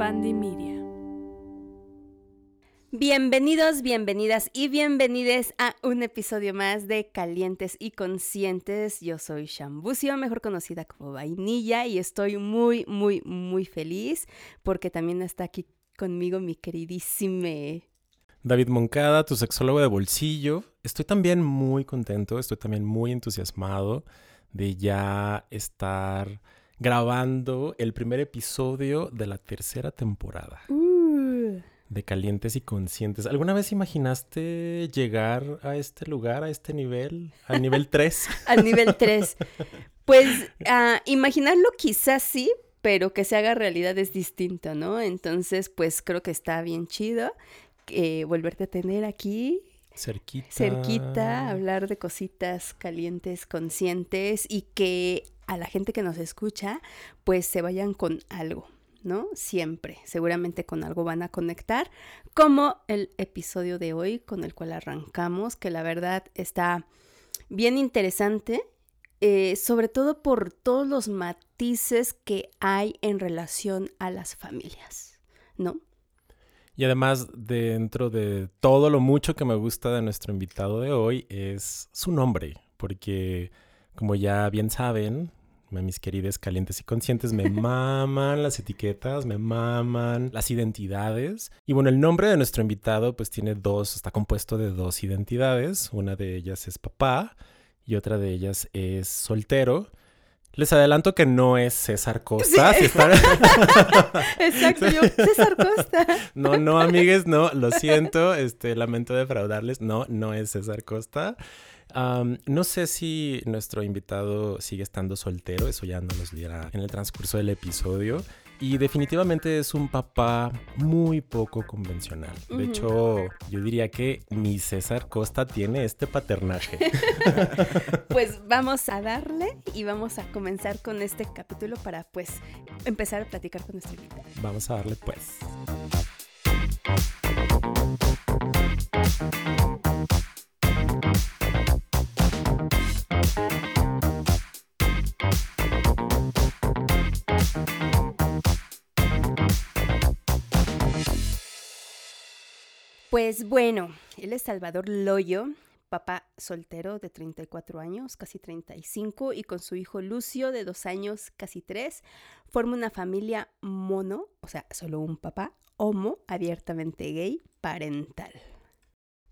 Media. Bienvenidos, bienvenidas y bienvenides a un episodio más de Calientes y Conscientes. Yo soy Shambucio, mejor conocida como Vainilla, y estoy muy, muy, muy feliz porque también está aquí conmigo mi queridísime David Moncada, tu sexólogo de bolsillo. Estoy también muy contento, estoy también muy entusiasmado de ya estar grabando el primer episodio de la tercera temporada. Uh. De Calientes y Conscientes. ¿Alguna vez imaginaste llegar a este lugar, a este nivel, al nivel 3? al nivel 3. Pues uh, imaginarlo quizás sí, pero que se haga realidad es distinto, ¿no? Entonces, pues creo que está bien chido eh, volverte a tener aquí. Cerquita. Cerquita, hablar de cositas calientes, conscientes y que a la gente que nos escucha, pues se vayan con algo, ¿no? Siempre, seguramente con algo van a conectar, como el episodio de hoy con el cual arrancamos, que la verdad está bien interesante, eh, sobre todo por todos los matices que hay en relación a las familias, ¿no? Y además, dentro de todo lo mucho que me gusta de nuestro invitado de hoy es su nombre, porque como ya bien saben, mis queridas calientes y conscientes, me maman las etiquetas, me maman las identidades. Y bueno, el nombre de nuestro invitado pues tiene dos, está compuesto de dos identidades. Una de ellas es papá y otra de ellas es soltero. Les adelanto que no es César Costa. Exacto, yo, César Costa. no, no, amigues, no, lo siento, este, lamento defraudarles. No, no es César Costa. No sé si nuestro invitado sigue estando soltero, eso ya no nos dirá en el transcurso del episodio. Y definitivamente es un papá muy poco convencional. De hecho, yo diría que mi César Costa tiene este paternaje. pues vamos a darle y vamos a comenzar con este capítulo para pues empezar a platicar con nuestro invitado. Vamos a darle pues. Pues bueno, él es Salvador Loyo, papá soltero de 34 años, casi 35, y con su hijo Lucio de dos años, casi tres, forma una familia mono, o sea, solo un papá, homo, abiertamente gay, parental.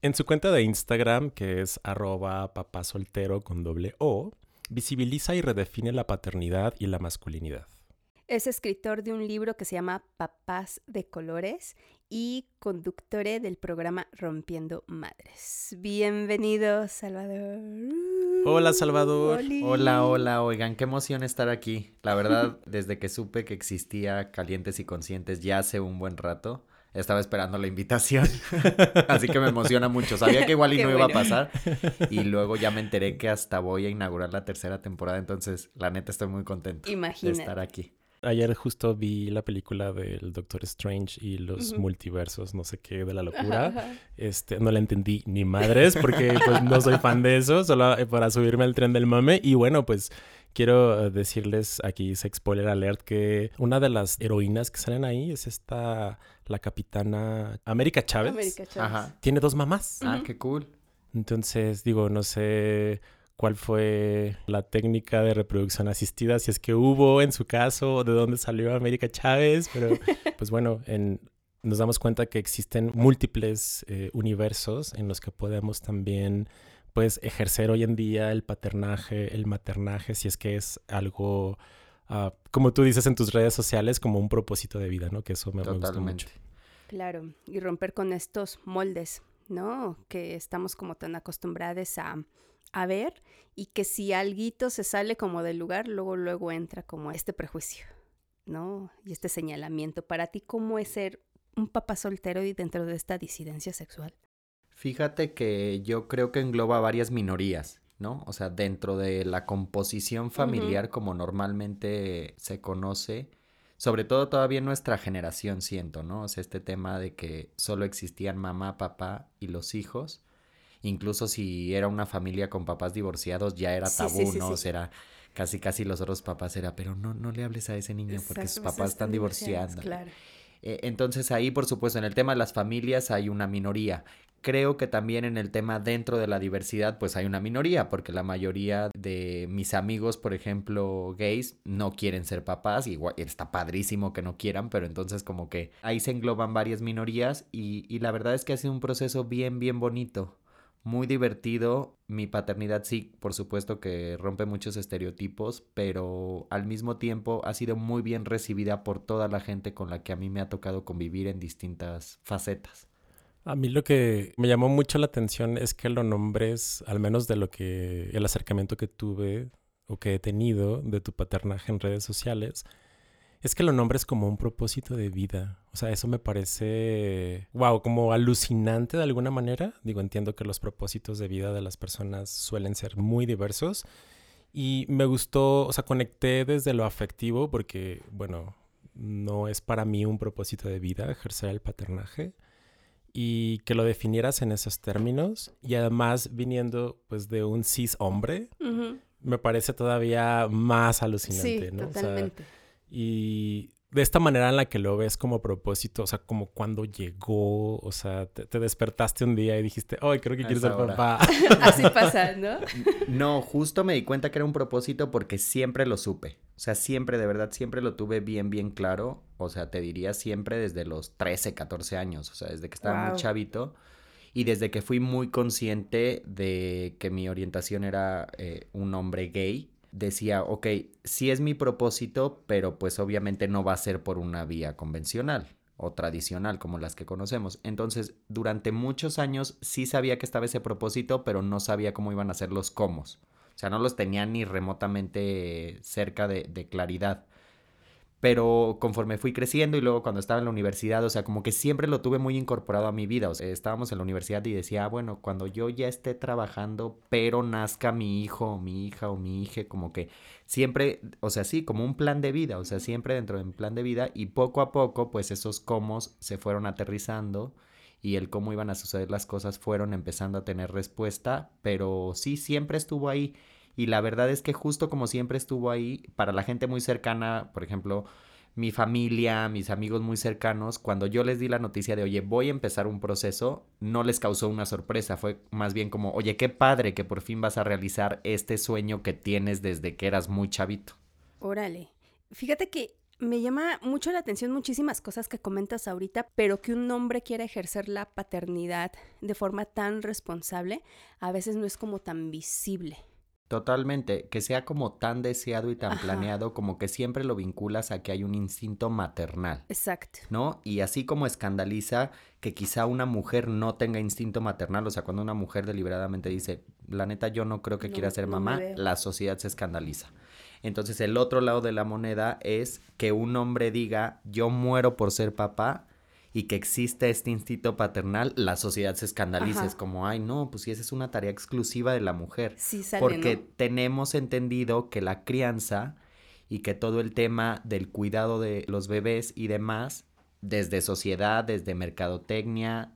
En su cuenta de Instagram, que es arroba papá soltero con doble O, visibiliza y redefine la paternidad y la masculinidad. Es escritor de un libro que se llama Papás de Colores y conductore del programa Rompiendo Madres. Bienvenido, Salvador. Hola, Salvador. Hola, hola. Oigan, qué emoción estar aquí. La verdad, desde que supe que existía Calientes y Conscientes ya hace un buen rato, estaba esperando la invitación. Así que me emociona mucho. Sabía que igual y no iba a pasar. Y luego ya me enteré que hasta voy a inaugurar la tercera temporada. Entonces, la neta, estoy muy contento de estar aquí. Ayer justo vi la película del Doctor Strange y los multiversos, no sé qué, de la locura. Este, no la entendí ni madres porque pues no soy fan de eso, solo eh, para subirme al tren del mame. Y bueno, pues quiero eh, decirles aquí, spoiler alert, que una de las heroínas que salen ahí es esta, la capitana América Chávez. América Chávez. Ajá. Tiene dos mamás. Ah, qué cool. Entonces, digo, no sé cuál fue la técnica de reproducción asistida, si es que hubo en su caso, de dónde salió América Chávez, pero pues bueno, nos damos cuenta que existen múltiples eh, universos en los que podemos también pues ejercer hoy en día el paternaje, el maternaje, si es que es algo, ah, como tú dices en tus redes sociales, como un propósito de vida, ¿no? Que eso me, me gusta mucho. Claro, y romper con estos moldes, ¿no? Que estamos como tan acostumbrados a a ver y que si alguito se sale como del lugar, luego luego entra como este prejuicio, ¿no? Y este señalamiento. Para ti, ¿cómo es ser un papá soltero y dentro de esta disidencia sexual? Fíjate que yo creo que engloba varias minorías, ¿no? O sea, dentro de la composición familiar como normalmente se conoce, sobre todo todavía en nuestra generación siento, ¿no? O sea, este tema de que solo existían mamá, papá y los hijos incluso si era una familia con papás divorciados, ya era tabú, ¿no? O sea, era casi casi los otros papás era, pero no, no le hables a ese niño porque sus papás están divorciando. Eh, entonces ahí, por supuesto, en el tema de las familias hay una minoría. Creo que también en el tema dentro de la diversidad, pues hay una minoría, porque la mayoría de mis amigos, por ejemplo, gays, no quieren ser papás, igual está padrísimo que no quieran, pero entonces como que ahí se engloban varias minorías y, y la verdad es que ha sido un proceso bien, bien bonito muy divertido. Mi paternidad sí, por supuesto que rompe muchos estereotipos, pero al mismo tiempo ha sido muy bien recibida por toda la gente con la que a mí me ha tocado convivir en distintas facetas. A mí lo que me llamó mucho la atención es que lo nombres, al menos de lo que el acercamiento que tuve o que he tenido de tu paternaje en redes sociales, es que lo nombres como un propósito de vida. O sea, eso me parece, wow, como alucinante de alguna manera. Digo, entiendo que los propósitos de vida de las personas suelen ser muy diversos. Y me gustó, o sea, conecté desde lo afectivo porque, bueno, no es para mí un propósito de vida ejercer el paternaje. Y que lo definieras en esos términos. Y además viniendo pues de un cis hombre, me parece todavía más alucinante, sí, ¿no? Totalmente. Y de esta manera en la que lo ves como propósito, o sea, como cuando llegó, o sea, te, despertaste un día y dijiste, ay, creo que quiero ser papá. Así pasa, ¿no? No, justo me di cuenta que era un propósito porque siempre lo supe. O sea, siempre, de verdad, siempre lo tuve bien, bien claro. O sea, te diría siempre desde los 13, 14 años, o sea, desde que estaba muy chavito. Y desde que fui muy consciente de que mi orientación era eh, un hombre gay, decía, ok, sí es mi propósito, pero pues obviamente no va a ser por una vía convencional o tradicional como las que conocemos. Entonces, durante muchos años sí sabía que estaba ese propósito, pero no sabía cómo iban a ser los cómo. O sea, no los tenía ni remotamente cerca de, de claridad pero conforme fui creciendo y luego cuando estaba en la universidad, o sea, como que siempre lo tuve muy incorporado a mi vida, o sea, estábamos en la universidad y decía, ah, bueno, cuando yo ya esté trabajando, pero nazca mi hijo o mi hija o mi hija, como que siempre, o sea, sí, como un plan de vida, o sea, siempre dentro de un plan de vida y poco a poco, pues esos cómo se fueron aterrizando y el cómo iban a suceder las cosas fueron empezando a tener respuesta, pero sí, siempre estuvo ahí y la verdad es que justo como siempre estuvo ahí, para la gente muy cercana, por ejemplo, mi familia, mis amigos muy cercanos, cuando yo les di la noticia de, oye, voy a empezar un proceso, no les causó una sorpresa, fue más bien como, oye, qué padre que por fin vas a realizar este sueño que tienes desde que eras muy chavito. Órale. Fíjate que me llama mucho la atención muchísimas cosas que comentas ahorita, pero que un hombre quiera ejercer la paternidad de forma tan responsable, a veces no es como tan visible. Totalmente, que sea como tan deseado y tan planeado como que siempre lo vinculas a que hay un instinto maternal. Exacto. ¿No? Y así como escandaliza que quizá una mujer no tenga instinto maternal, o sea, cuando una mujer deliberadamente dice, la neta yo no creo que quiera ser mamá, la sociedad se escandaliza. Entonces el otro lado de la moneda es que un hombre diga, yo muero por ser papá, y que existe este instinto paternal, la sociedad se escandaliza. Es como, ay, no, pues si esa es una tarea exclusiva de la mujer. Sí, sale, Porque tenemos entendido que la crianza y que todo el tema del cuidado de los bebés y demás, desde sociedad, desde mercadotecnia,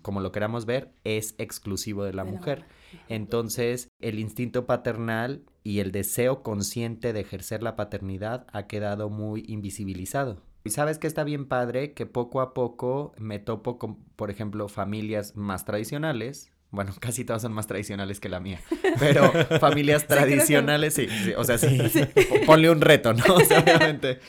como lo queramos ver, es exclusivo de la mujer. Entonces, el instinto paternal y el deseo consciente de ejercer la paternidad ha quedado muy invisibilizado. Y sabes que está bien padre que poco a poco me topo con, por ejemplo, familias más tradicionales. Bueno, casi todas son más tradicionales que la mía. Pero familias tradicionales, sí, o sea, sí, ponle un reto, ¿no? O sea, obviamente.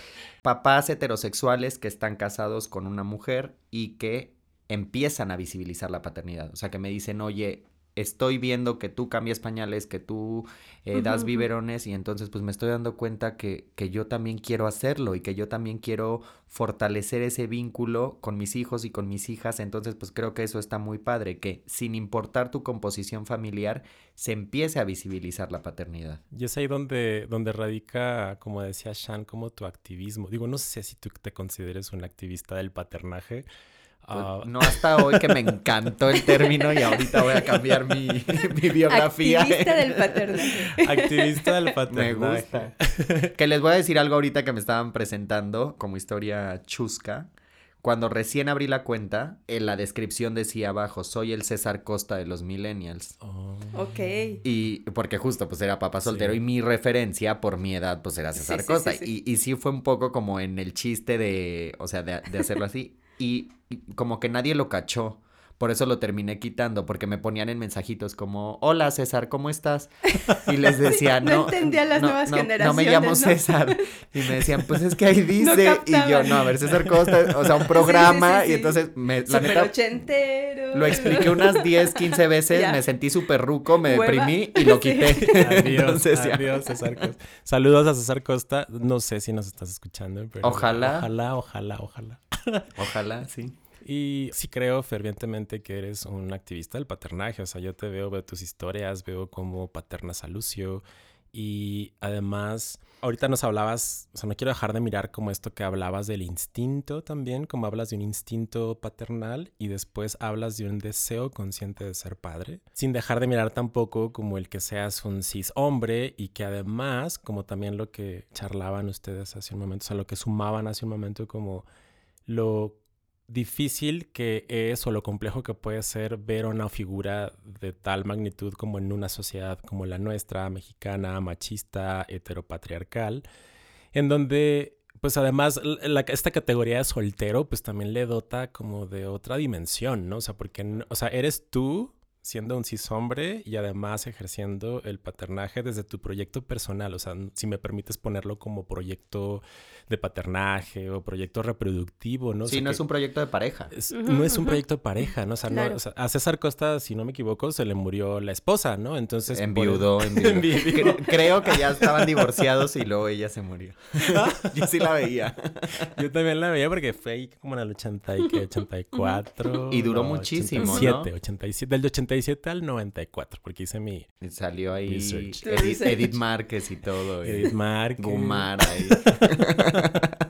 Papás heterosexuales que están casados con una mujer y que empiezan a visibilizar la paternidad. O sea, que me dicen, oye, estoy viendo que tú cambias pañales, que tú eh, das biberones y entonces pues me estoy dando cuenta que, que, yo también quiero hacerlo y que yo también quiero fortalecer ese vínculo con mis hijos y con mis hijas. Entonces pues creo que eso está muy padre, que sin importar tu composición familiar se empiece a visibilizar la paternidad. Y es ahí donde, donde radica, como decía Shan, como tu activismo. Digo, no sé si tú te consideres un activista del paternaje pues, ah. no hasta hoy que me encantó el término y ahorita voy a cambiar mi, biografía. Activista del paternaje. Activista del paternaje. Me gusta. Que les voy a decir algo ahorita que me estaban presentando como historia chusca. cuando recién abrí la cuenta, en la descripción decía abajo, soy el César Costa de los millennials. Oh. Ok. Y porque justo pues era papá soltero y mi referencia por mi edad pues era César Sí, sí, Costa. sí, sí. Y, y sí fue un poco como en el chiste de, o sea, de, de hacerlo así. Y, como que nadie lo cachó. Por eso lo terminé quitando, porque me ponían en mensajitos como, hola César, ¿cómo estás? Y les decía, no no, entendía las nuevas no, No me llamo generaciones, ¿no? César. Y me decían, pues es que ahí dice. y yo, no, a ver, César Costa, o sea, un programa. sí, Y sí. entonces, me, la neta, ochentero. lo expliqué unas 10, 15 veces, Ya. me sentí súper ruco, me Hueva. deprimí y lo quité. Adiós, Entonces, ya. adiós, César Costa. Saludos a César Costa. No sé si nos estás escuchando, pero Ojalá. Ojalá, ojalá, ojalá. Ojalá, sí. Y sí creo fervientemente que eres un activista del paternaje. O sea, yo te veo, veo tus historias, veo cómo paternas a Lucio. Y además, ahorita nos hablabas, o sea, no quiero dejar de mirar como esto que hablabas del instinto también, como hablas de un instinto paternal y después hablas de un deseo consciente de ser padre, sin dejar de mirar tampoco como el que seas un cis hombre y que además, como también lo que charlaban ustedes hace un momento, o sea, lo que sumaban hace un momento como lo difícil que es o lo complejo que puede ser ver una figura de tal magnitud como en una sociedad como la nuestra, mexicana, machista, heteropatriarcal, en donde pues además esta categoría de soltero pues también le dota como de otra dimensión, ¿no? O sea, porque, o sea, eres tú siendo un cis hombre y además ejerciendo el paternaje desde tu proyecto personal, o sea, si me permites ponerlo como proyecto de paternaje o proyecto reproductivo, ¿no? O Sí, sea, no es un proyecto de pareja. es- no es un proyecto de pareja, ¿no? O sea, no- o sea, a César Costa, si no me equivoco, se le murió la esposa, ¿no? Entonces... por- Enviudó, enviudó. Enviudó. Cre- Creo que ya estaban divorciados y luego ella se murió. Yo sí la veía. Yo también la veía porque fue ahí como en el 80 y que 84. Y duró no, muchísimo, ¿no? 87, 87, del 87 al 94, porque hice mi Salió ahí Edith. Edith Márquez y todo. y Edith Márquez. Gumar ahí.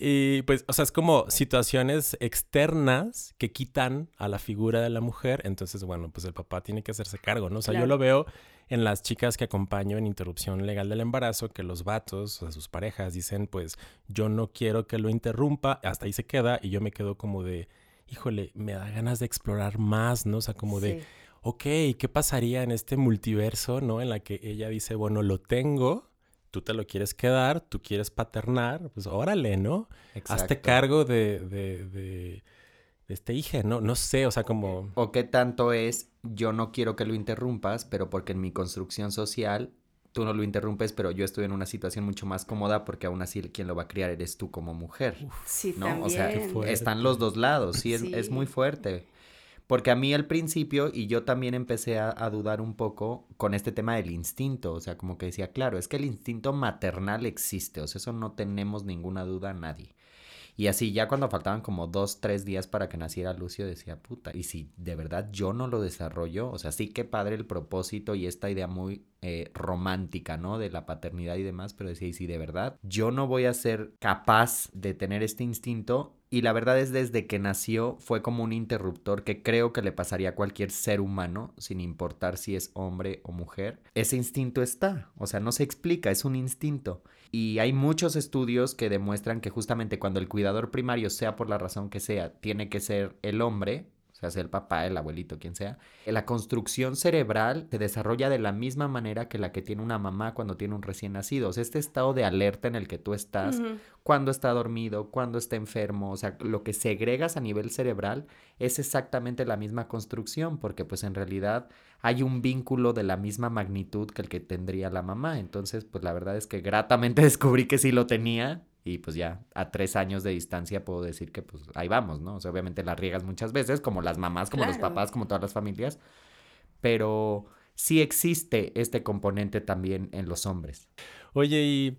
Y pues, o sea, es como situaciones externas que quitan a la figura de la mujer. Entonces, bueno, pues el papá tiene que hacerse cargo, ¿no? O sea, yo lo veo en las chicas que acompaño en interrupción legal del embarazo, que los vatos, o sea, sus parejas dicen, pues, yo no quiero que lo interrumpa, hasta ahí se queda, y yo me quedo como de, híjole, me da ganas de explorar más, ¿no? O sea, como de, ok, ¿qué pasaría en este multiverso, ¿no? En la que ella dice, bueno, lo tengo, tú te lo quieres quedar, tú quieres paternar, pues órale, ¿no? Hazte Exacto. cargo de, de, de, de este hijo, ¿no? No sé, o sea, como... O qué tanto es, yo no quiero que lo interrumpas, pero porque en mi construcción social tú no lo interrumpes, pero yo estoy en una situación mucho más cómoda porque aún así quien lo va a criar eres tú como mujer. Sí, ¿no? también. O sea, están los dos lados, sí, es, Sí. es muy fuerte. Porque a mí al principio, y yo también empecé a, a dudar un poco con este tema del instinto, o sea, como que decía, claro, es que el instinto maternal existe, o sea, eso no tenemos ninguna duda nadie. Y así, ya cuando faltaban como dos, tres días para que naciera Lucio, decía, puta, y si de verdad yo no lo desarrollo, o sea, sí que padre el propósito y esta idea muy eh, romántica, ¿no? De la paternidad y demás, pero decía, y si de verdad yo no voy a ser capaz de tener este instinto, y la verdad es desde que nació fue como un interruptor que creo que le pasaría a cualquier ser humano, sin importar si es hombre o mujer. Ese instinto está, o sea, no se explica, es un instinto. Y hay muchos estudios que demuestran que justamente cuando el cuidador primario, sea por la razón que sea, tiene que ser el hombre, o sea, sea el papá, el abuelito, quien sea, la construcción cerebral se desarrolla de la misma manera que la que tiene una mamá cuando tiene un recién nacido. O sea, este estado de alerta en el que tú estás, cuando está dormido, cuando está enfermo, o sea, lo que segregas a nivel cerebral es exactamente la misma construcción, porque pues en realidad hay un vínculo de la misma magnitud que el que tendría la mamá. Entonces, pues la verdad es que gratamente descubrí que sí lo tenía. Y pues ya a tres años de distancia puedo decir que pues ahí vamos, ¿no? O sea, obviamente la riegas muchas veces, como las mamás, como los papás, como todas las familias. Pero sí existe este componente también en los hombres. Oye, y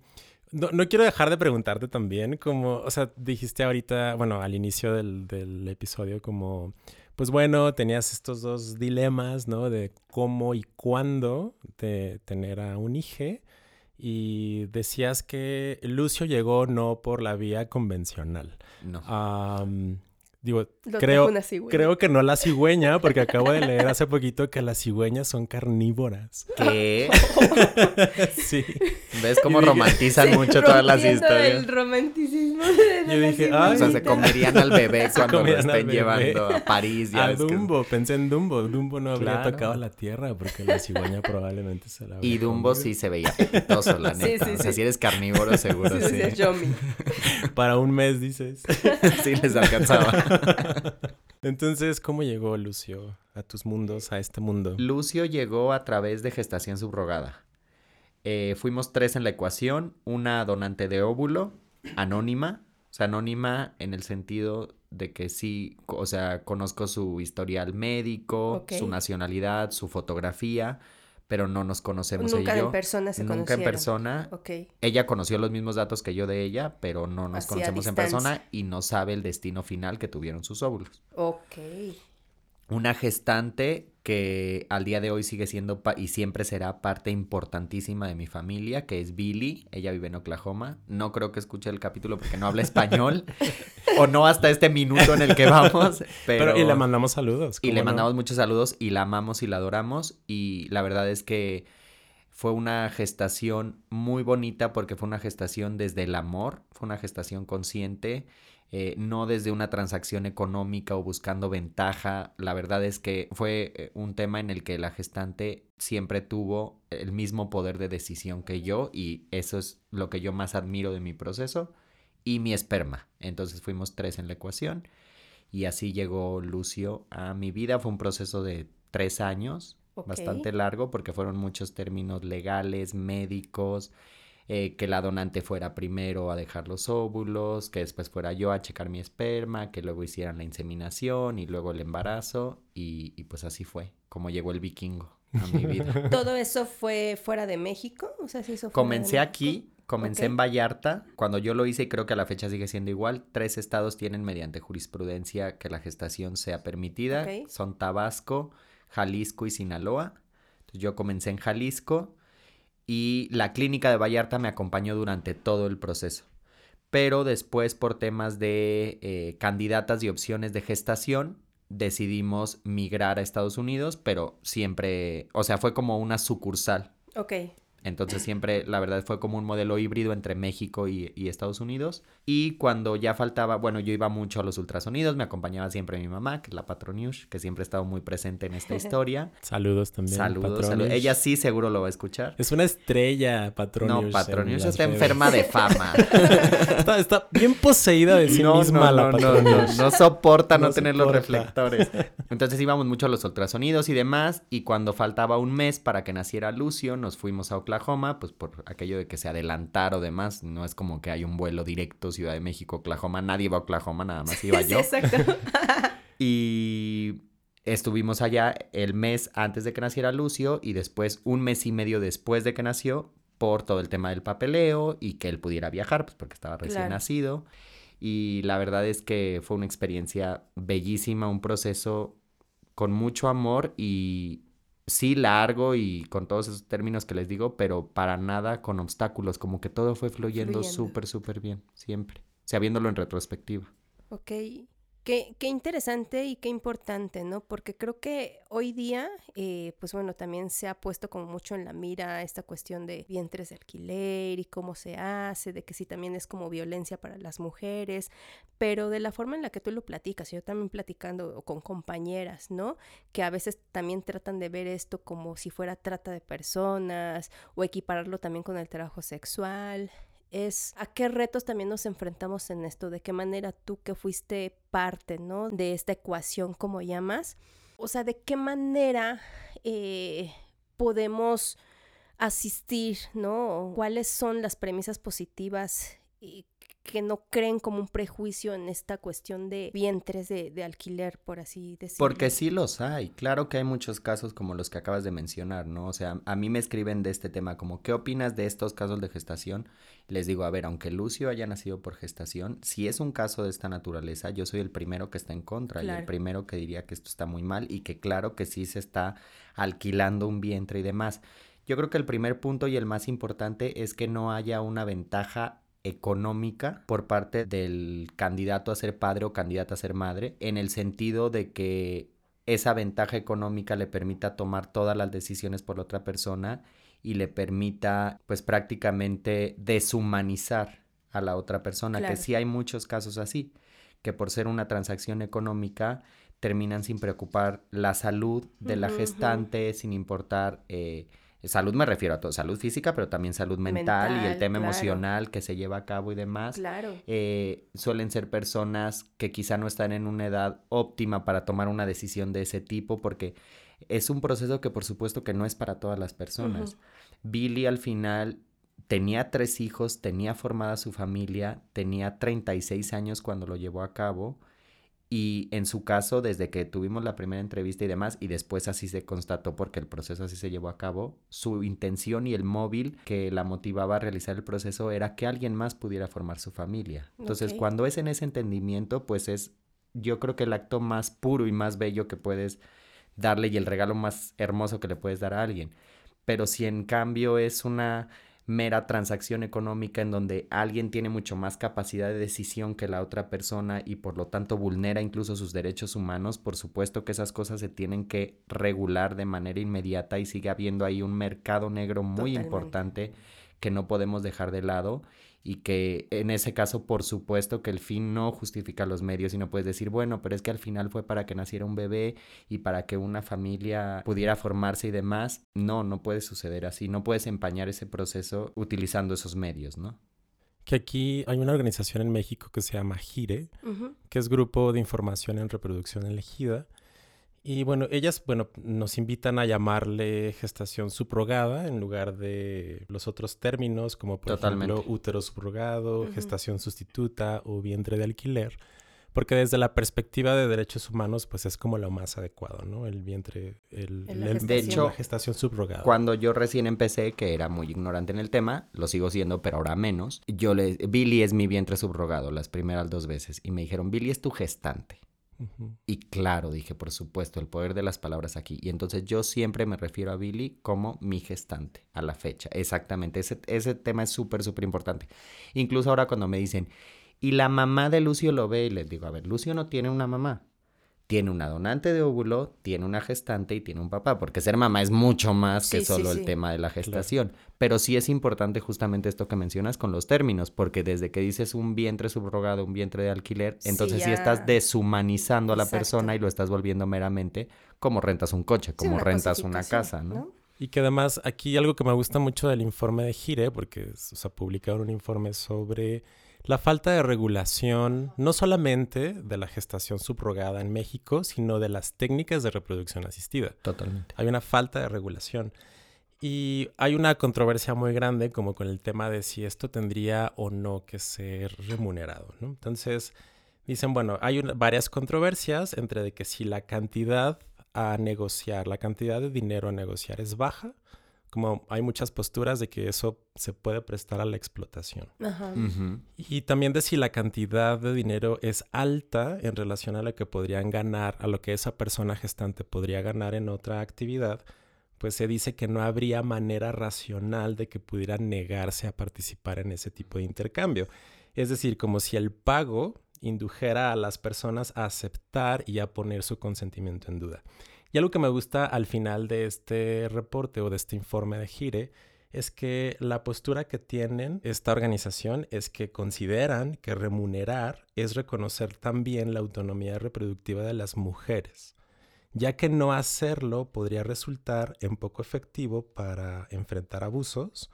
no, no quiero dejar de preguntarte también, como, o sea, dijiste ahorita, bueno, al inicio del, del episodio, como, pues bueno, tenías estos dos dilemas, ¿no? De cómo y cuándo de tener a un hijo. Y decías que Lucio llegó no por la vía convencional. No. Digo, Lo creo, creo que no la cigüeña, porque acabo de leer hace poquito que las cigüeñas son carnívoras. ¿Qué? Sí. ¿Ves cómo romantizan mucho todas las historias? el romanticismo de Yo la dije, ay. O sea, se comerían al bebé cuando lo estén bebé. llevando a París. Ya A que- Dumbo, pensé en Dumbo. Dumbo no había Claro. tocado la tierra porque la cigüeña probablemente se la habría Y Dumbo comido. sí se veía apetitoso, la neta. sí, o sea, sí. si eres carnívoro, seguro Sí, sí. Para un mes, dices. Sí les alcanzaba. Entonces, ¿cómo llegó Lucio a tus mundos, a este mundo? Lucio llegó a través de gestación subrogada. Eh, fuimos tres en la ecuación, una donante de óvulo, anónima, o sea, anónima en el sentido de que sí, o sea, conozco su historial médico, su nacionalidad, su fotografía, pero no nos conocemos Nunca ella y en yo. persona se Nunca en persona. Ok. Ella conoció los mismos datos que yo de ella, pero no nos Así conocemos en persona y no sabe el destino final que tuvieron sus óvulos. Ok. Una gestante que al día de hoy sigue siendo y siempre será parte importantísima de mi familia, que es Billy. Ella vive en Oklahoma. No creo que escuche el capítulo porque no habla español. o no hasta este minuto en el que vamos. Pero, Pero, y le mandamos saludos. y ¿cómo le no? mandamos muchos saludos y la amamos y la adoramos. Y la verdad es que fue una gestación muy bonita porque fue una gestación desde el amor, fue una gestación consciente, eh, no desde una transacción económica o buscando ventaja. La verdad es que fue eh, un tema en el que la gestante siempre tuvo el mismo poder de decisión que yo y eso es lo que yo más admiro de mi proceso y mi esperma. Entonces fuimos tres en la ecuación y así llegó Lucio a mi vida. Fue un proceso de tres años, bastante largo porque fueron muchos términos legales, médicos, eh, que la donante fuera primero a dejar los óvulos, que después fuera yo a checar mi esperma, que luego hicieran la inseminación y luego el embarazo y, y pues así fue como llegó el vikingo a mi vida. ¿Todo eso fue fuera de México? O sea, ¿se hizo Comencé aquí, comencé en Vallarta. Cuando yo lo hice, y creo que a la fecha sigue siendo igual, tres estados tienen mediante jurisprudencia que la gestación sea permitida. Ok. Son Tabasco, Jalisco y Sinaloa. Entonces, yo comencé en Jalisco y la clínica de Vallarta me acompañó durante todo el proceso. Pero después, por temas de eh, candidatas y opciones de gestación, decidimos migrar a Estados Unidos, pero siempre, o sea, fue como una sucursal. Ok. Entonces siempre, la verdad, fue como un modelo híbrido entre México y, y Estados Unidos. Y cuando ya faltaba, bueno, yo iba mucho a los ultrasonidos, me acompañaba siempre mi mamá, que es la Patroniush, que siempre ha estado muy presente en esta historia. Saludos también. saludos, saludos. Ella sí seguro lo va a escuchar. Es una estrella, Patronius. no, en Patroniush está redes. enferma de fama. está, está bien poseída de sí no, misma no, la no, no, no, no soporta no, No tener los soporta. reflectores. Entonces íbamos mucho a los ultrasonidos y demás, y cuando faltaba un mes para que naciera Lucio, nos fuimos a Oklahoma, pues por aquello de que se adelantara o demás, no es como que hay un vuelo directo Ciudad de México, Oklahoma, nadie va a Oklahoma, nada más iba Sí, yo. exacto. Y estuvimos allá el mes antes de que naciera Lucio y después un mes y medio después de que nació por todo el tema del papeleo y que él pudiera viajar, pues porque estaba recién Claro. nacido. Y la verdad es que fue una experiencia bellísima, un proceso con mucho amor y sí largo y con todos esos términos que les digo, pero para nada con obstáculos, como que todo fue fluyendo Fluyendo. súper, súper bien, siempre, o sea, viéndolo en retrospectiva. Ok. Qué, qué interesante y qué importante, ¿no? Porque creo que hoy día, eh, pues bueno, también se ha puesto como mucho en la mira esta cuestión de vientres de alquiler y cómo se hace, de que sí también es como violencia para las mujeres, pero de la forma en la que tú lo platicas, yo también platicando con compañeras, ¿no? Que a veces también tratan de ver esto como si fuera trata de personas o equipararlo también con el trabajo sexual es a qué retos también nos enfrentamos en esto, de qué manera tú que fuiste parte, ¿no? De esta ecuación, como llamas, o sea, de qué manera eh, podemos asistir, ¿no? ¿Cuáles son las premisas positivas y que no creen como un prejuicio en esta cuestión de vientres de, de alquiler, por así decirlo? Porque sí los hay, claro que hay muchos casos como los que acabas de mencionar, ¿no? O sea, a mí me escriben de este tema como, ¿qué opinas de estos casos de gestación? Les digo, a ver, aunque Lucio haya nacido por gestación, si es un caso de esta naturaleza, yo soy el primero que está en contra y el primero que diría que esto está muy mal y que claro que sí se está alquilando un vientre y demás. Yo creo que el primer punto y el más importante es que no haya una ventaja económica por parte del candidato a ser padre o candidata a ser madre, en el sentido de que esa ventaja económica le permita tomar todas las decisiones por la otra persona y le permita pues prácticamente deshumanizar a la otra persona, que sí hay muchos casos así, que por ser una transacción económica terminan sin preocupar la salud de la gestante, sin importar eh, Salud me refiero a todo, salud física, pero también salud mental, y el tema emocional que se lleva a cabo y demás. Claro. Eh, suelen ser personas que quizá no están en una edad óptima para tomar una decisión de ese tipo, porque es un proceso que por supuesto que no es para todas las personas. Billy al final tenía tres hijos, tenía formada su familia, tenía 36 años cuando lo llevó a cabo y en su caso, desde que tuvimos la primera entrevista y demás, y después así se constató porque el proceso así se llevó a cabo, su intención y el móvil que la motivaba a realizar el proceso era que alguien más pudiera formar su familia. Entonces, cuando es en ese entendimiento, pues es, yo creo que el acto más puro y más bello que puedes darle y el regalo más hermoso que le puedes dar a alguien. Pero si en cambio es una mera transacción económica en donde alguien tiene mucho más capacidad de decisión que la otra persona y por lo tanto vulnera incluso sus derechos humanos, por supuesto que esas cosas se tienen que regular de manera inmediata y sigue habiendo ahí un mercado negro muy importante que no podemos dejar de lado y que en ese caso por supuesto que el fin no justifica los medios y no puedes decir, bueno, pero es que al final fue para que naciera un bebé y para que una familia pudiera formarse y demás. No, no puede suceder así, no puedes empañar ese proceso utilizando esos medios, ¿no? Que aquí hay una organización en México que se llama GIRE, que es Grupo de Información en Reproducción Elegida, y bueno, ellas, bueno, nos invitan a llamarle gestación subrogada en lugar de los otros términos como por ejemplo útero subrogado, gestación sustituta o vientre de alquiler, porque desde la perspectiva de derechos humanos pues es como lo más adecuado, ¿no? El vientre, el, de hecho, la gestación subrogada. Cuando yo recién empecé, que era muy ignorante en el tema, lo sigo siendo, pero ahora menos, yo le, Billy es mi vientre subrogado las primeras dos veces y me dijeron, Billy es tu gestante. Y claro, dije, por supuesto, el poder de las palabras aquí. Y entonces yo siempre me refiero a Billy como mi gestante, a la fecha. Exactamente, ese, ese tema es súper, súper importante. Incluso ahora cuando me dicen, y la mamá de Lucio lo ve, y les digo, a ver, Lucio no tiene una mamá tiene una donante de óvulo, tiene una gestante y tiene un papá, porque ser mamá es mucho más que solo el tema de la gestación. Pero sí es importante justamente esto que mencionas con los términos, porque desde que dices un vientre subrogado, un vientre de alquiler, entonces sí, estás deshumanizando a la persona y lo estás volviendo meramente como rentas un coche, como rentas una casa, ¿no? Y que además aquí algo que me gusta mucho del informe de Gire, porque se ha publicado un informe sobre la falta de regulación no solamente de la gestación subrogada en México, sino de las técnicas de reproducción asistida. Totalmente. Hay una falta de regulación. Y hay una controversia muy grande como con el tema de si esto tendría o no que ser remunerado. Entonces, dicen, bueno, hay varias controversias entre de que si la cantidad a negociar, la cantidad de dinero a negociar es baja, como hay muchas posturas de que eso se puede prestar a la explotación. Y también de si la cantidad de dinero es alta en relación a lo que podrían ganar, a lo que esa persona gestante podría ganar en otra actividad, pues se dice que no habría manera racional de que pudieran negarse a participar en ese tipo de intercambio. Es decir, como si el pago indujera a las personas a aceptar y a poner su consentimiento en duda. Y algo que me gusta al final de este reporte o de este informe de Gire es que la postura que tienen esta organización es que consideran que remunerar es reconocer también la autonomía reproductiva de las mujeres ya que no hacerlo podría resultar en poco efectivo para enfrentar abusos.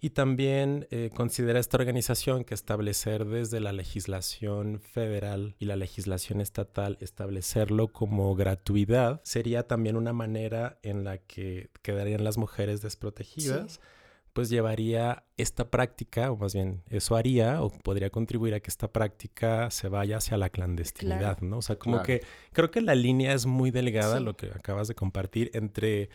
Y también eh, considera esta organización que establecer desde la legislación federal y la legislación estatal, establecerlo como gratuidad, sería también una manera en la que quedarían las mujeres desprotegidas pues llevaría esta práctica, o más bien eso haría o podría contribuir a que esta práctica se vaya hacia la clandestinidad, ¿no? O sea, como que creo que la línea es muy delgada, lo que acabas de compartir, entre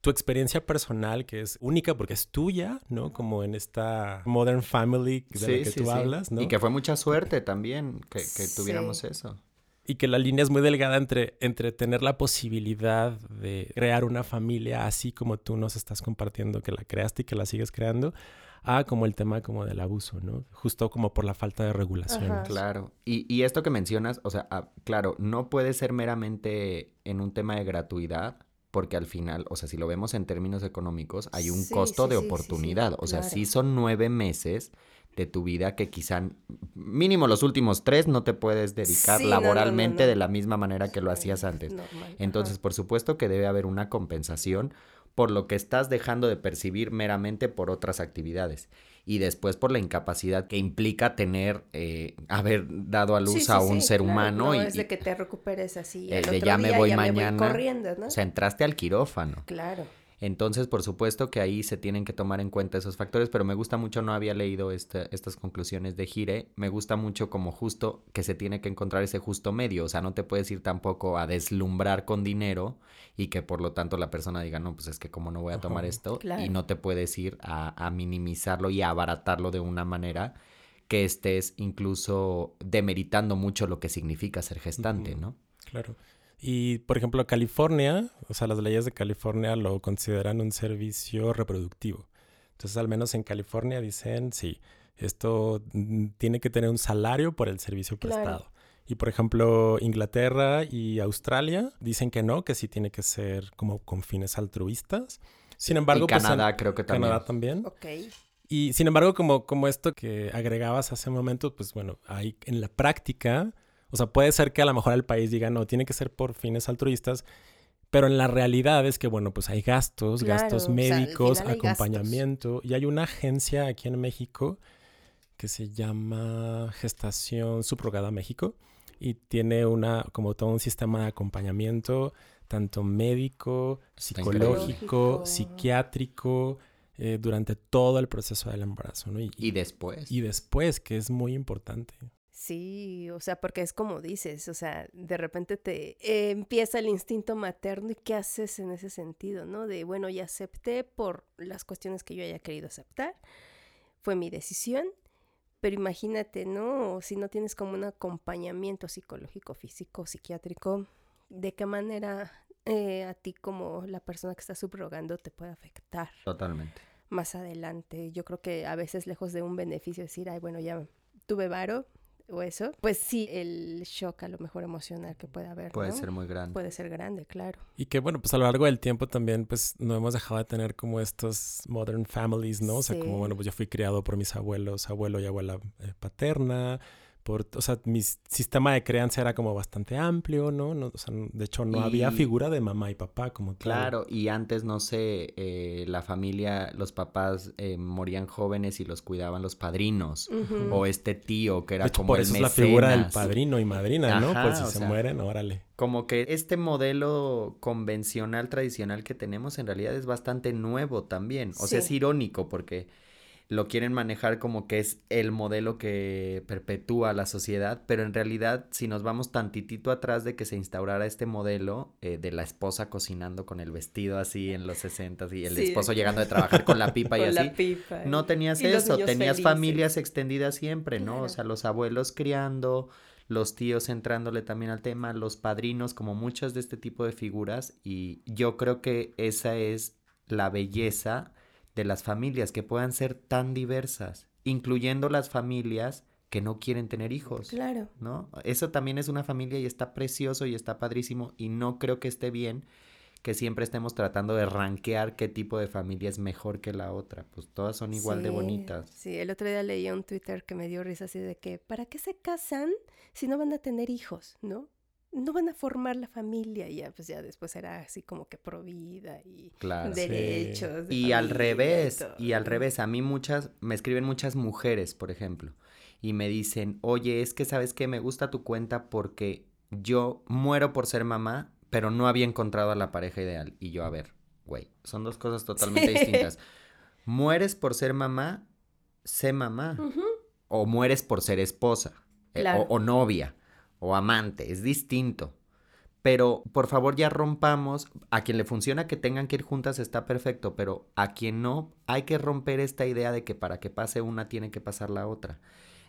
tu experiencia personal, que es única porque es tuya, ¿no? Como en esta Modern Family de la que tú hablas, ¿no? Y que fue mucha suerte también que, que tuviéramos eso y que la línea es muy delgada entre, entre tener la posibilidad de crear una familia así como tú nos estás compartiendo que la creaste y que la sigues creando, a como el tema como del abuso, ¿no? Justo como por la falta de regulación. Claro. Y, y, esto que mencionas, o sea, ah, claro, no puede ser meramente en un tema de gratuidad, porque al final, o sea, si lo vemos en términos económicos, hay un costo de oportunidad. o sea, sí son nueve meses de tu vida que quizá mínimo los últimos tres no te puedes dedicar laboralmente de la misma manera que lo hacías antes. Entonces, por supuesto que debe haber una compensación por lo que estás dejando de percibir meramente por otras actividades y después por la incapacidad que implica tener, eh, haber dado a luz a un ser humano. No y, es de que te recuperes así. El de ya me voy mañana. corriendo, ¿no? O sea, entraste al quirófano. Claro. Entonces, por supuesto que ahí se tienen que tomar en cuenta esos factores, pero me gusta mucho, no había leído estas conclusiones de Gire, me gusta mucho como justo que se tiene que encontrar ese justo medio, o sea, no te puedes ir tampoco a deslumbrar con dinero y que por lo tanto la persona diga, no, pues es que como no voy a tomar esto, y no te puedes ir a, a minimizarlo y a abaratarlo de una manera que estés incluso demeritando mucho lo que significa ser gestante, ¿no? Claro. Y, por ejemplo, California, o sea, las leyes de California lo consideran un servicio reproductivo. Entonces, al menos en California dicen, sí, esto mm, tiene que tener un salario por el servicio prestado. Y, por ejemplo, Inglaterra y Australia dicen que no, que sí tiene que ser como con fines altruistas. Sin embargo, y pues, Canadá creo que también. Canadá también. Ok. Y sin embargo, como, como esto que agregabas hace un momento, pues bueno, ahí en la práctica o sea, puede ser que a lo mejor el país diga, no, tiene que ser por fines altruistas, pero en la realidad es que, bueno, pues hay gastos, gastos médicos, acompañamiento. Y hay una agencia aquí en México que se llama Gestación Subrogada México y tiene una, como todo un sistema de acompañamiento, tanto médico, psicológico, psiquiátrico, eh, durante todo el proceso del embarazo, ¿no? y después. Y después, que es muy importante. Sí, o sea, porque es como dices, o sea, de repente te eh, empieza el instinto materno y qué haces en ese sentido, ¿no? De, bueno, ya acepté por las cuestiones que yo haya querido aceptar, fue mi decisión, pero imagínate, ¿no? Si no tienes como un acompañamiento psicológico, físico, psiquiátrico, ¿de qué manera eh, a ti como la persona que está subrogando te puede afectar? Totalmente. Más adelante, yo creo que a veces lejos de un beneficio decir, ay, bueno, ya tuve varo, o eso, pues sí, el shock a lo mejor emocional que puede haber. Puede ser muy grande. Puede ser grande, claro. Y que bueno, pues a lo largo del tiempo también pues no hemos dejado de tener como estos modern families, ¿no? O sea, como bueno, pues yo fui criado por mis abuelos, abuelo y abuela eh, paterna, por, o sea, mi sistema de crianza era como bastante amplio, ¿no? o sea, de hecho, no había figura de mamá y papá como Claro, y antes, no sé, eh, la familia, los papás eh, morían jóvenes y los cuidaban los padrinos, o este tío que era como por el es la figura del padrino y madrina, ¿no? Pues si se mueren, órale. Como que este modelo convencional, tradicional que tenemos en realidad es bastante nuevo también. O sea, es irónico porque lo quieren manejar como que es el modelo que perpetúa la sociedad, pero en realidad si nos vamos tantitito atrás de que se instaurara este modelo eh, de la esposa cocinando con el vestido así en los 60 y el esposo llegando de trabajar con la pipa y así, no tenías eso, tenías familias extendidas siempre, ¿no? O sea, los abuelos criando, los tíos entrándole también al tema, los padrinos, como muchas de este tipo de figuras y yo creo que esa es la belleza de las familias que puedan ser tan diversas, incluyendo las familias que no quieren tener hijos. Claro. ¿No? Eso también es una familia y está precioso y está padrísimo y no creo que esté bien que siempre estemos tratando de rankear qué tipo de familia es mejor que la otra. Pues todas son igual de bonitas. Sí, el otro día leí un Twitter que me dio risa así de que, ¿para qué se casan si no van a tener hijos? ¿No? No van a formar la familia y ya pues ya después era así como que provida y derechos. y al revés, y, al revés, a mí muchas, me escriben muchas mujeres, por ejemplo, y me dicen, oye, es que sabes que me gusta tu cuenta porque yo muero por ser mamá, pero no había encontrado a la pareja ideal. Y yo, a ver, güey, son dos cosas totalmente distintas. Mueres por ser mamá, sé mamá. O mueres por ser esposa eh, o novia o amante, es distinto. Pero por favor ya rompamos, a quien le funciona que tengan que ir juntas está perfecto, pero a quien no, hay que romper esta idea de que para que pase una tiene que pasar la otra.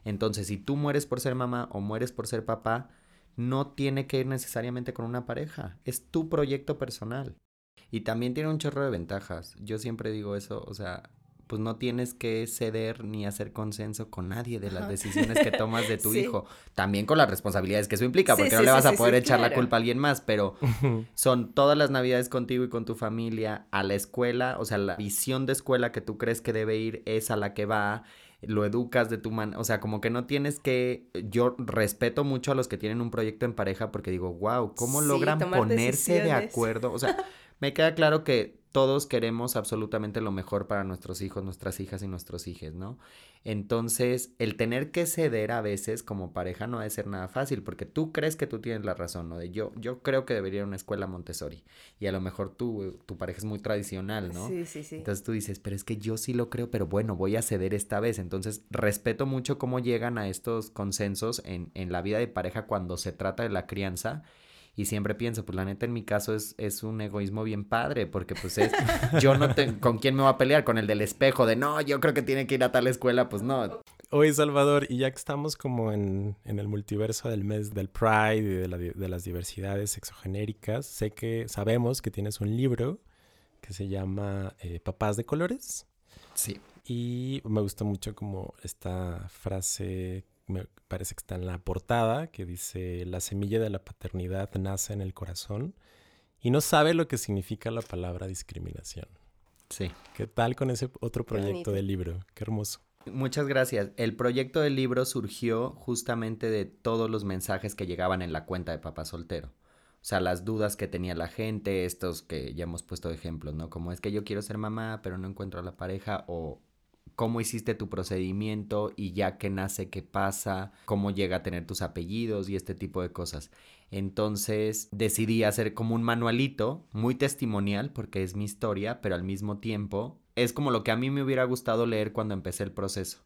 Entonces, si tú mueres por ser mamá o mueres por ser papá, no tiene que ir necesariamente con una pareja, es tu proyecto personal. Y también tiene un chorro de ventajas. Yo siempre digo eso, o sea, pues no tienes que ceder ni hacer consenso con nadie de las decisiones que tomas de tu hijo. También con las responsabilidades que eso implica, porque no le vas a poder echar la culpa a alguien más, pero son todas las navidades contigo y con tu familia a la escuela, o sea, la visión de escuela que tú crees que debe ir es a la que va lo educas de tu mano, o sea, como que no tienes que, yo respeto mucho a los que tienen un proyecto en pareja porque digo, wow, ¿cómo logran ponerse de acuerdo? O sea, me queda claro que todos queremos absolutamente lo mejor para nuestros hijos, nuestras hijas y nuestros hijos, ¿no? Entonces, el tener que ceder a veces como pareja no debe ser nada fácil, porque tú crees que tú tienes la razón, ¿no? De yo, yo creo que debería ir a una escuela Montessori, y a lo mejor tú, tu pareja es muy tradicional, ¿no? Sí, sí, sí. Entonces tú dices, pero es que yo sí lo creo, pero bueno, voy a ceder esta vez. Entonces, respeto mucho cómo llegan a estos consensos en, en la vida de pareja cuando se trata de la crianza y siempre pienso, pues la neta en mi caso es, es un egoísmo bien padre, porque pues es, yo no tengo, ¿con quién me voy a pelear? Con el del espejo, de no, yo creo que tiene que ir a tal escuela, pues no. Oye, Salvador, y ya que estamos como en, en el multiverso del mes del Pride y de, la, de las diversidades sexogenéricas, sé que sabemos que tienes un libro que se llama eh, Papás de Colores. Sí. Y me gusta mucho como esta frase me parece que está en la portada, que dice, la semilla de la paternidad nace en el corazón y no sabe lo que significa la palabra discriminación. Sí. ¿Qué tal con ese otro proyecto del libro? Qué hermoso. Muchas gracias. El proyecto del libro surgió justamente de todos los mensajes que llegaban en la cuenta de Papá Soltero. O sea, las dudas que tenía la gente, estos que ya hemos puesto ejemplos, ¿no? Como es que yo quiero ser mamá, pero no encuentro a la pareja, o cómo hiciste tu procedimiento y ya que nace, qué pasa, cómo llega a tener tus apellidos y este tipo de cosas. Entonces decidí hacer como un manualito muy testimonial porque es mi historia, pero al mismo tiempo es como lo que a mí me hubiera gustado leer cuando empecé el proceso.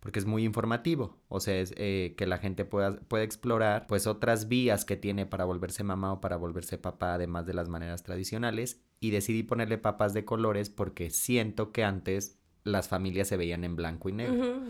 Porque es muy informativo, o sea, es eh, que la gente pueda, pueda explorar pues otras vías que tiene para volverse mamá o para volverse papá, además de las maneras tradicionales. Y decidí ponerle papas de colores porque siento que antes las familias se veían en blanco y negro.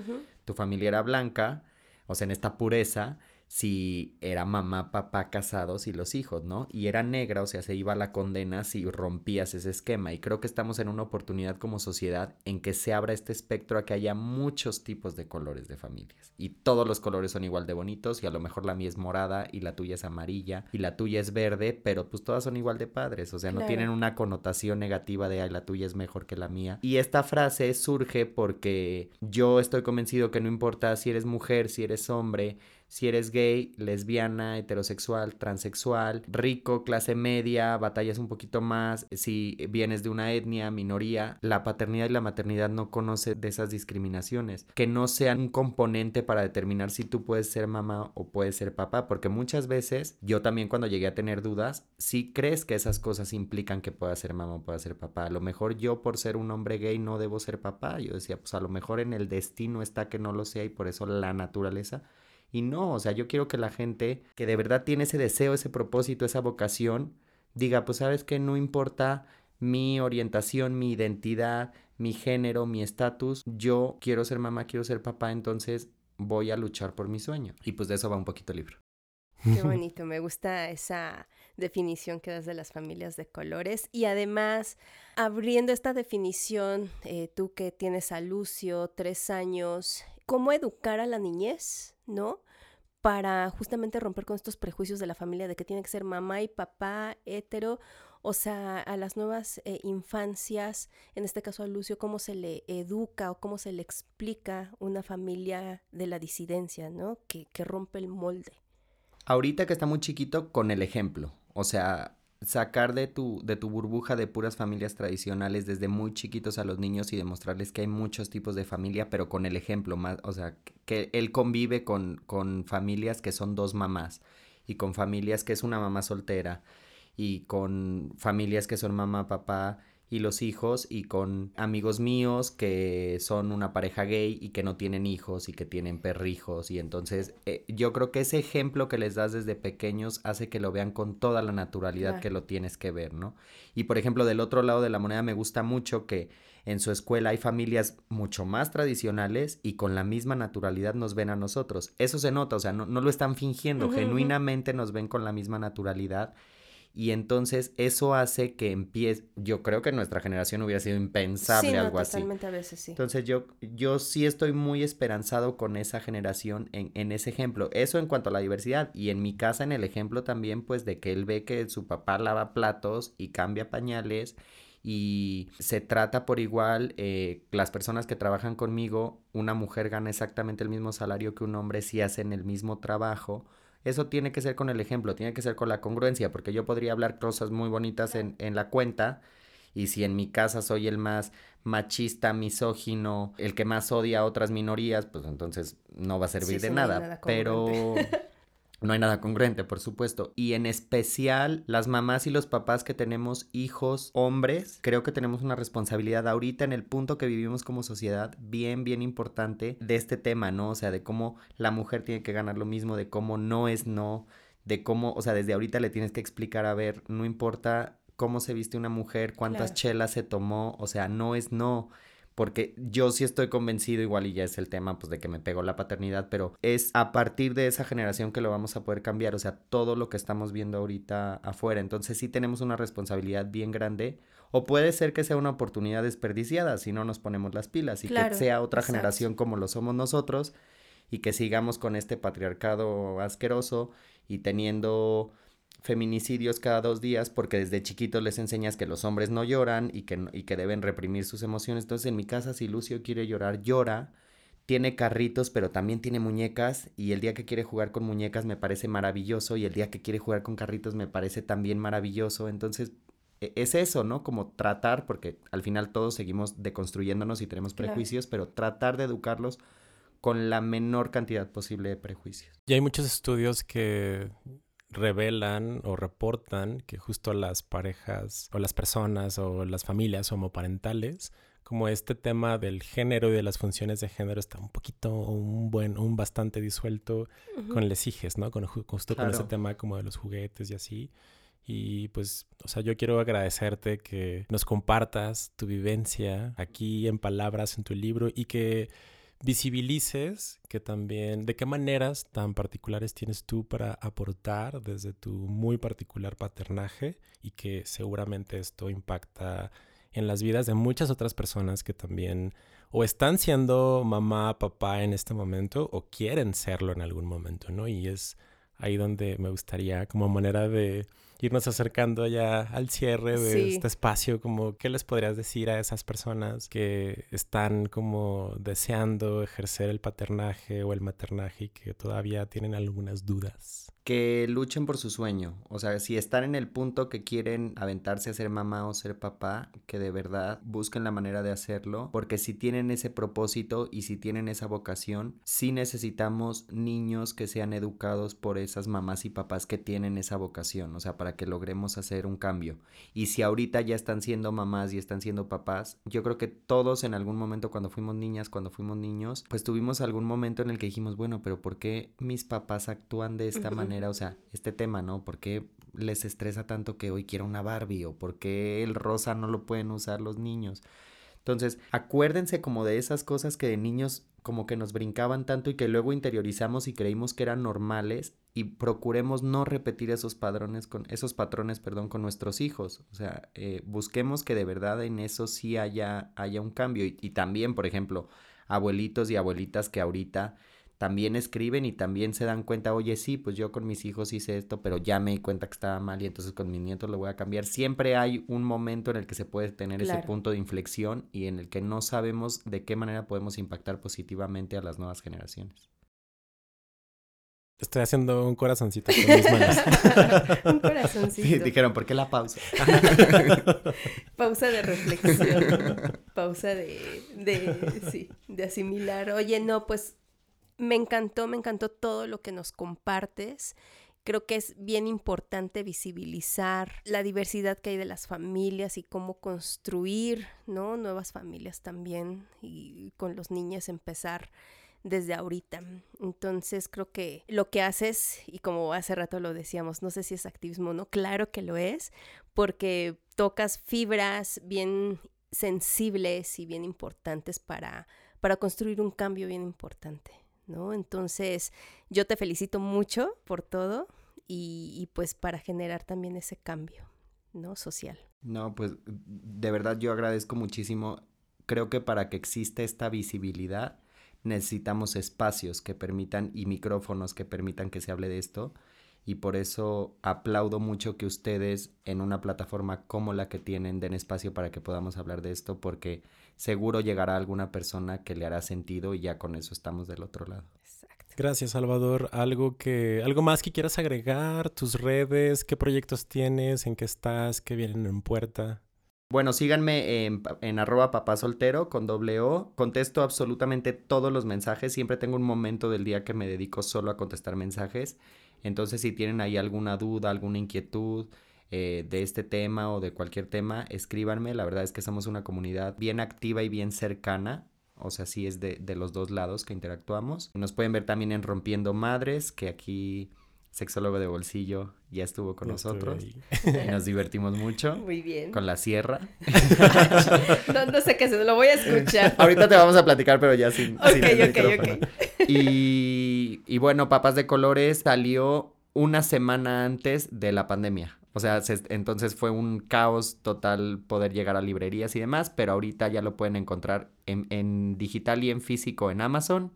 Tu familia era blanca, o sea, en esta pureza, si era mamá, papá casados y los hijos, ¿no? Y era negra, o sea, se iba a la condena si rompías ese esquema. Y creo que estamos en una oportunidad como sociedad en que se abra este espectro a que haya muchos tipos de colores de familias. Y todos los colores son igual de bonitos y a lo mejor la mía es morada y la tuya es amarilla y la tuya es verde, pero pues todas son igual de padres, o sea, no tienen una connotación negativa de, ay, la tuya es mejor que la mía. Y esta frase surge porque yo estoy convencido que no importa si eres mujer, si eres hombre, si eres gay, lesbiana, heterosexual, transexual, rico, clase media, batallas un poquito más, si vienes de una etnia, minoría, la paternidad y la maternidad no conoce de esas discriminaciones, que no sean un componente para determinar si tú puedes ser mamá o puedes ser papá, porque muchas veces yo también cuando llegué a tener dudas, si crees que esas cosas implican que pueda ser mamá o pueda ser papá, a lo mejor yo por ser un hombre gay no debo ser papá, yo decía, pues a lo mejor en el destino está que no lo sea y por eso la naturaleza y no, o sea, yo quiero que la gente que de verdad tiene ese deseo, ese propósito, esa vocación, diga, pues sabes que no importa mi orientación, mi identidad, mi género, mi estatus, yo quiero ser mamá, quiero ser papá, entonces voy a luchar por mi sueño. Y pues de eso va un poquito el libro. Qué bonito, me gusta esa definición que das de las familias de colores y además abriendo esta definición, eh, tú que tienes a Lucio, tres años, ¿cómo educar a la niñez? ¿no? Para justamente romper con estos prejuicios de la familia de que tiene que ser mamá y papá hetero, o sea, a las nuevas eh, infancias, en este caso a Lucio, cómo se le educa o cómo se le explica una familia de la disidencia, ¿no? Que, que rompe el molde. Ahorita que está muy chiquito, con el ejemplo. O sea, sacar de tu, de tu burbuja de puras familias tradicionales desde muy chiquitos a los niños y demostrarles que hay muchos tipos de familia, pero con el ejemplo más, o sea, que él convive con, con familias que son dos mamás y con familias que es una mamá soltera y con familias que son mamá, papá y los hijos y con amigos míos que son una pareja gay y que no tienen hijos y que tienen perrijos y entonces eh, yo creo que ese ejemplo que les das desde pequeños hace que lo vean con toda la naturalidad que lo tienes que ver, ¿no? Y por ejemplo del otro lado de la moneda me gusta mucho que en su escuela hay familias mucho más tradicionales y con la misma naturalidad nos ven a nosotros. Eso se nota, o sea, no, no lo están fingiendo, genuinamente nos ven con la misma naturalidad Y entonces eso hace que empiece, yo creo que en nuestra generación hubiera sido impensable sí, no, algo así. totalmente a veces sí. Entonces yo, yo sí estoy muy esperanzado con esa generación en, en ese ejemplo. Eso en cuanto a la diversidad. Y en mi casa en el ejemplo también pues de que él ve que su papá lava platos y cambia pañales y se trata por igual eh, las personas que trabajan conmigo, una mujer gana exactamente el mismo salario que un hombre si hacen el mismo trabajo. Eso tiene que ser con el ejemplo, tiene que ser con la congruencia, porque yo podría hablar cosas muy bonitas en, en la cuenta y si en mi casa soy el más machista, misógino, el que más odia a otras minorías, pues entonces no va a servir Sí, de nada pero no hay nada congruente, por supuesto. Y en especial las mamás y los papás que tenemos hijos hombres, creo que tenemos una responsabilidad ahorita en el punto que vivimos como sociedad bien, bien importante de este tema, ¿no? O sea, de cómo la mujer tiene que ganar lo mismo, de cómo no es no, de cómo, o sea, desde ahorita le tienes que explicar, a ver, no importa cómo se viste una mujer, cuántas Claro. chelas se tomó, o sea, no es no. Porque yo sí estoy convencido, igual y ya es el tema, pues de que me pegó la paternidad, pero es a partir de esa generación que lo vamos a poder cambiar, o sea, todo lo que estamos viendo ahorita afuera. Entonces sí tenemos una responsabilidad bien grande, o puede ser que sea una oportunidad desperdiciada si no nos ponemos las pilas y Claro, que sea otra exacto. generación como lo somos nosotros y que sigamos con este patriarcado asqueroso y teniendo feminicidios cada dos días porque desde chiquitos les enseñas que los hombres no lloran y que, no- y que deben reprimir sus emociones. Entonces en mi casa si Lucio quiere llorar, llora. Tiene carritos, pero también tiene muñecas y el día que quiere jugar con muñecas me parece maravilloso y el día que quiere jugar con carritos me parece también maravilloso. Entonces e- es eso, ¿no? Como tratar, porque al final todos seguimos deconstruyéndonos y tenemos Claro. prejuicios, pero tratar de educarlos con la menor cantidad posible de prejuicios. Y hay muchos estudios que revelan o reportan que justo las parejas o las personas o las familias homoparentales, como este tema del género y de las funciones de género está un poquito, un buen, un bastante disuelto Ujú. con les hijes, ¿no? Con, ju- justo con ese tema como de los juguetes y así. Y pues, o sea, yo quiero agradecerte que nos compartas tu vivencia aquí en palabras en tu libro y que visibilices que también, de qué maneras tan particulares tienes tú para aportar desde tu muy particular paternaje y que seguramente esto impacta en las vidas de muchas otras personas que también o están siendo mamá, papá en este momento o quieren serlo en algún momento, ¿no? Y es ahí donde me gustaría como manera de irnos acercando ya al cierre de Sí. este espacio, como qué les podrías decir a esas personas que están como deseando ejercer el paternaje o el maternaje y que todavía tienen algunas dudas. Que luchen por su sueño. O sea, si están en el punto que quieren aventarse a ser mamá o ser papá, que de verdad busquen la manera de hacerlo. Porque si tienen ese propósito y si tienen esa vocación, sí necesitamos niños que sean educados por esas mamás y papás que tienen esa vocación. O sea, para que logremos hacer un cambio. Y si ahorita ya están siendo mamás y están siendo papás, yo creo que todos en algún momento cuando fuimos niñas, cuando fuimos niños, pues tuvimos algún momento en el que dijimos, bueno, pero ¿por qué mis papás actúan de esta manera? O sea, este tema, ¿no? ¿Por qué les estresa tanto que hoy quiero una Barbie? ¿O por qué el rosa no lo pueden usar los niños? Entonces, acuérdense como de esas cosas que de niños como que nos brincaban tanto y que luego interiorizamos y creímos que eran normales y procuremos no repetir esos padrones con esos patrones, perdón, con nuestros hijos. O sea, eh, busquemos que de verdad en eso sí haya, haya un cambio. Y, y también, por ejemplo, abuelitos y abuelitas que ahorita también escriben y también se dan cuenta, oye, sí, pues yo con mis hijos hice esto, pero ya me di cuenta que estaba mal y entonces con mis nietos lo voy a cambiar. Siempre hay un momento en el que se puede tener ese punto de inflexión y en el que no sabemos de qué manera podemos impactar positivamente a las nuevas generaciones. Estoy haciendo un corazoncito con mis manos. Un corazoncito. Dijeron, ¿por qué la pausa? Pausa de reflexión. Pausa de, de, sí, de asimilar. Oye, no, pues me encantó, me encantó todo lo que nos compartes. Creo que es bien importante visibilizar la diversidad que hay de las familias y cómo construir, ¿no? Nuevas familias también y con los niños empezar desde ahorita. Entonces creo que lo que haces, y como hace rato lo decíamos, no sé si es activismo o no, claro que lo es, porque tocas fibras bien sensibles y bien importantes para, para construir un cambio bien importante, ¿no? Entonces yo te felicito mucho por todo y, pues para generar también ese cambio, ¿no? Social. No, pues de verdad yo agradezco muchísimo. Creo que para que exista esta visibilidad necesitamos espacios que permitan y micrófonos que permitan que se hable de esto y por eso aplaudo mucho que ustedes en una plataforma como la que tienen den espacio para que podamos hablar de esto porque seguro llegará alguna persona que le hará sentido y ya con eso estamos del otro lado. Exacto. Gracias Salvador. ¿Algo, que, ¿Algo más que quieras agregar? ¿Tus redes? ¿Qué proyectos tienes? ¿En qué estás? ¿Qué vienen en puerta? Bueno, síganme en, en, arroba papá soltero con doble O. Contesto absolutamente todos los mensajes. Siempre tengo un momento del día que me dedico solo a contestar mensajes. Entonces, si tienen ahí alguna duda, alguna inquietud eh, de este tema o de cualquier tema, escríbanme. La verdad es que somos una comunidad bien activa y bien cercana. O sea, sí es de, de los dos lados que interactuamos. Nos pueden ver también en Rompiendo Madres, que aquí sexólogo de bolsillo, ya estuvo con nosotros. Y nos divertimos mucho. Muy bien. Con la sierra. no, sé qué se lo voy a escuchar. Ahorita te vamos a platicar, pero ya sin. Ok, ok, ok. Y, y bueno, Papas de Colores salió una semana antes de la pandemia. O sea, entonces fue un caos total poder llegar a librerías y demás, pero ahorita ya lo pueden encontrar en, en digital y en físico en Amazon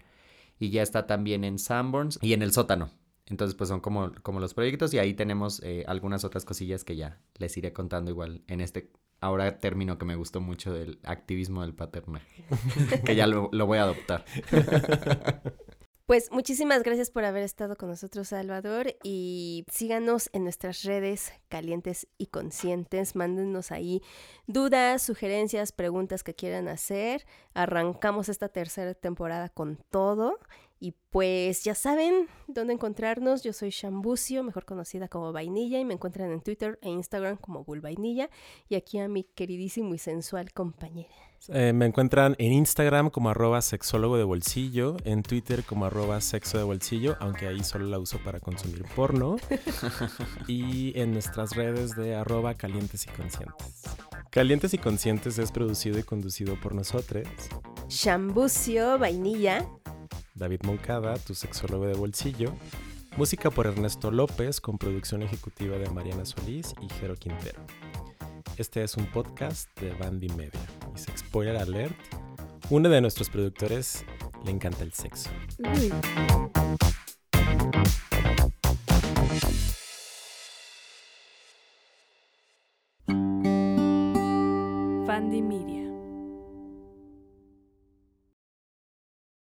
y ya está también en Sanborns y en el sótano. Entonces, pues son como, como los proyectos y ahí tenemos eh, algunas otras cosillas que ya les iré contando igual en este ahora término que me gustó mucho del activismo del paternaje, que ya lo, lo voy a adoptar. Pues muchísimas gracias por haber estado con nosotros, Salvador, y síganos en nuestras redes calientes y conscientes. Mándenos ahí dudas, sugerencias, preguntas que quieran hacer. Arrancamos esta tercera temporada con todo y pues ya saben dónde encontrarnos. Yo soy Shambucio, mejor conocida como Vainilla, y me encuentran en Twitter e Instagram como Vainilla. Y aquí a mi queridísimo y sensual compañera. Eh, me encuentran en Instagram como arroba sexólogo de bolsillo, en Twitter como arroba sexo de bolsillo, aunque ahí solo la uso para consumir porno, y en nuestras redes de arroba calientes y conscientes. Calientes y Conscientes es producido y conducido por nosotros. Shambucio Vainilla. David Moncada, tu sexólogo de bolsillo. Música por Ernesto López con producción ejecutiva de Mariana Solís y Jero Quintero. Este es un podcast de Bandy Media. Y spoiler alert, uno de nuestros productores le encanta el sexo.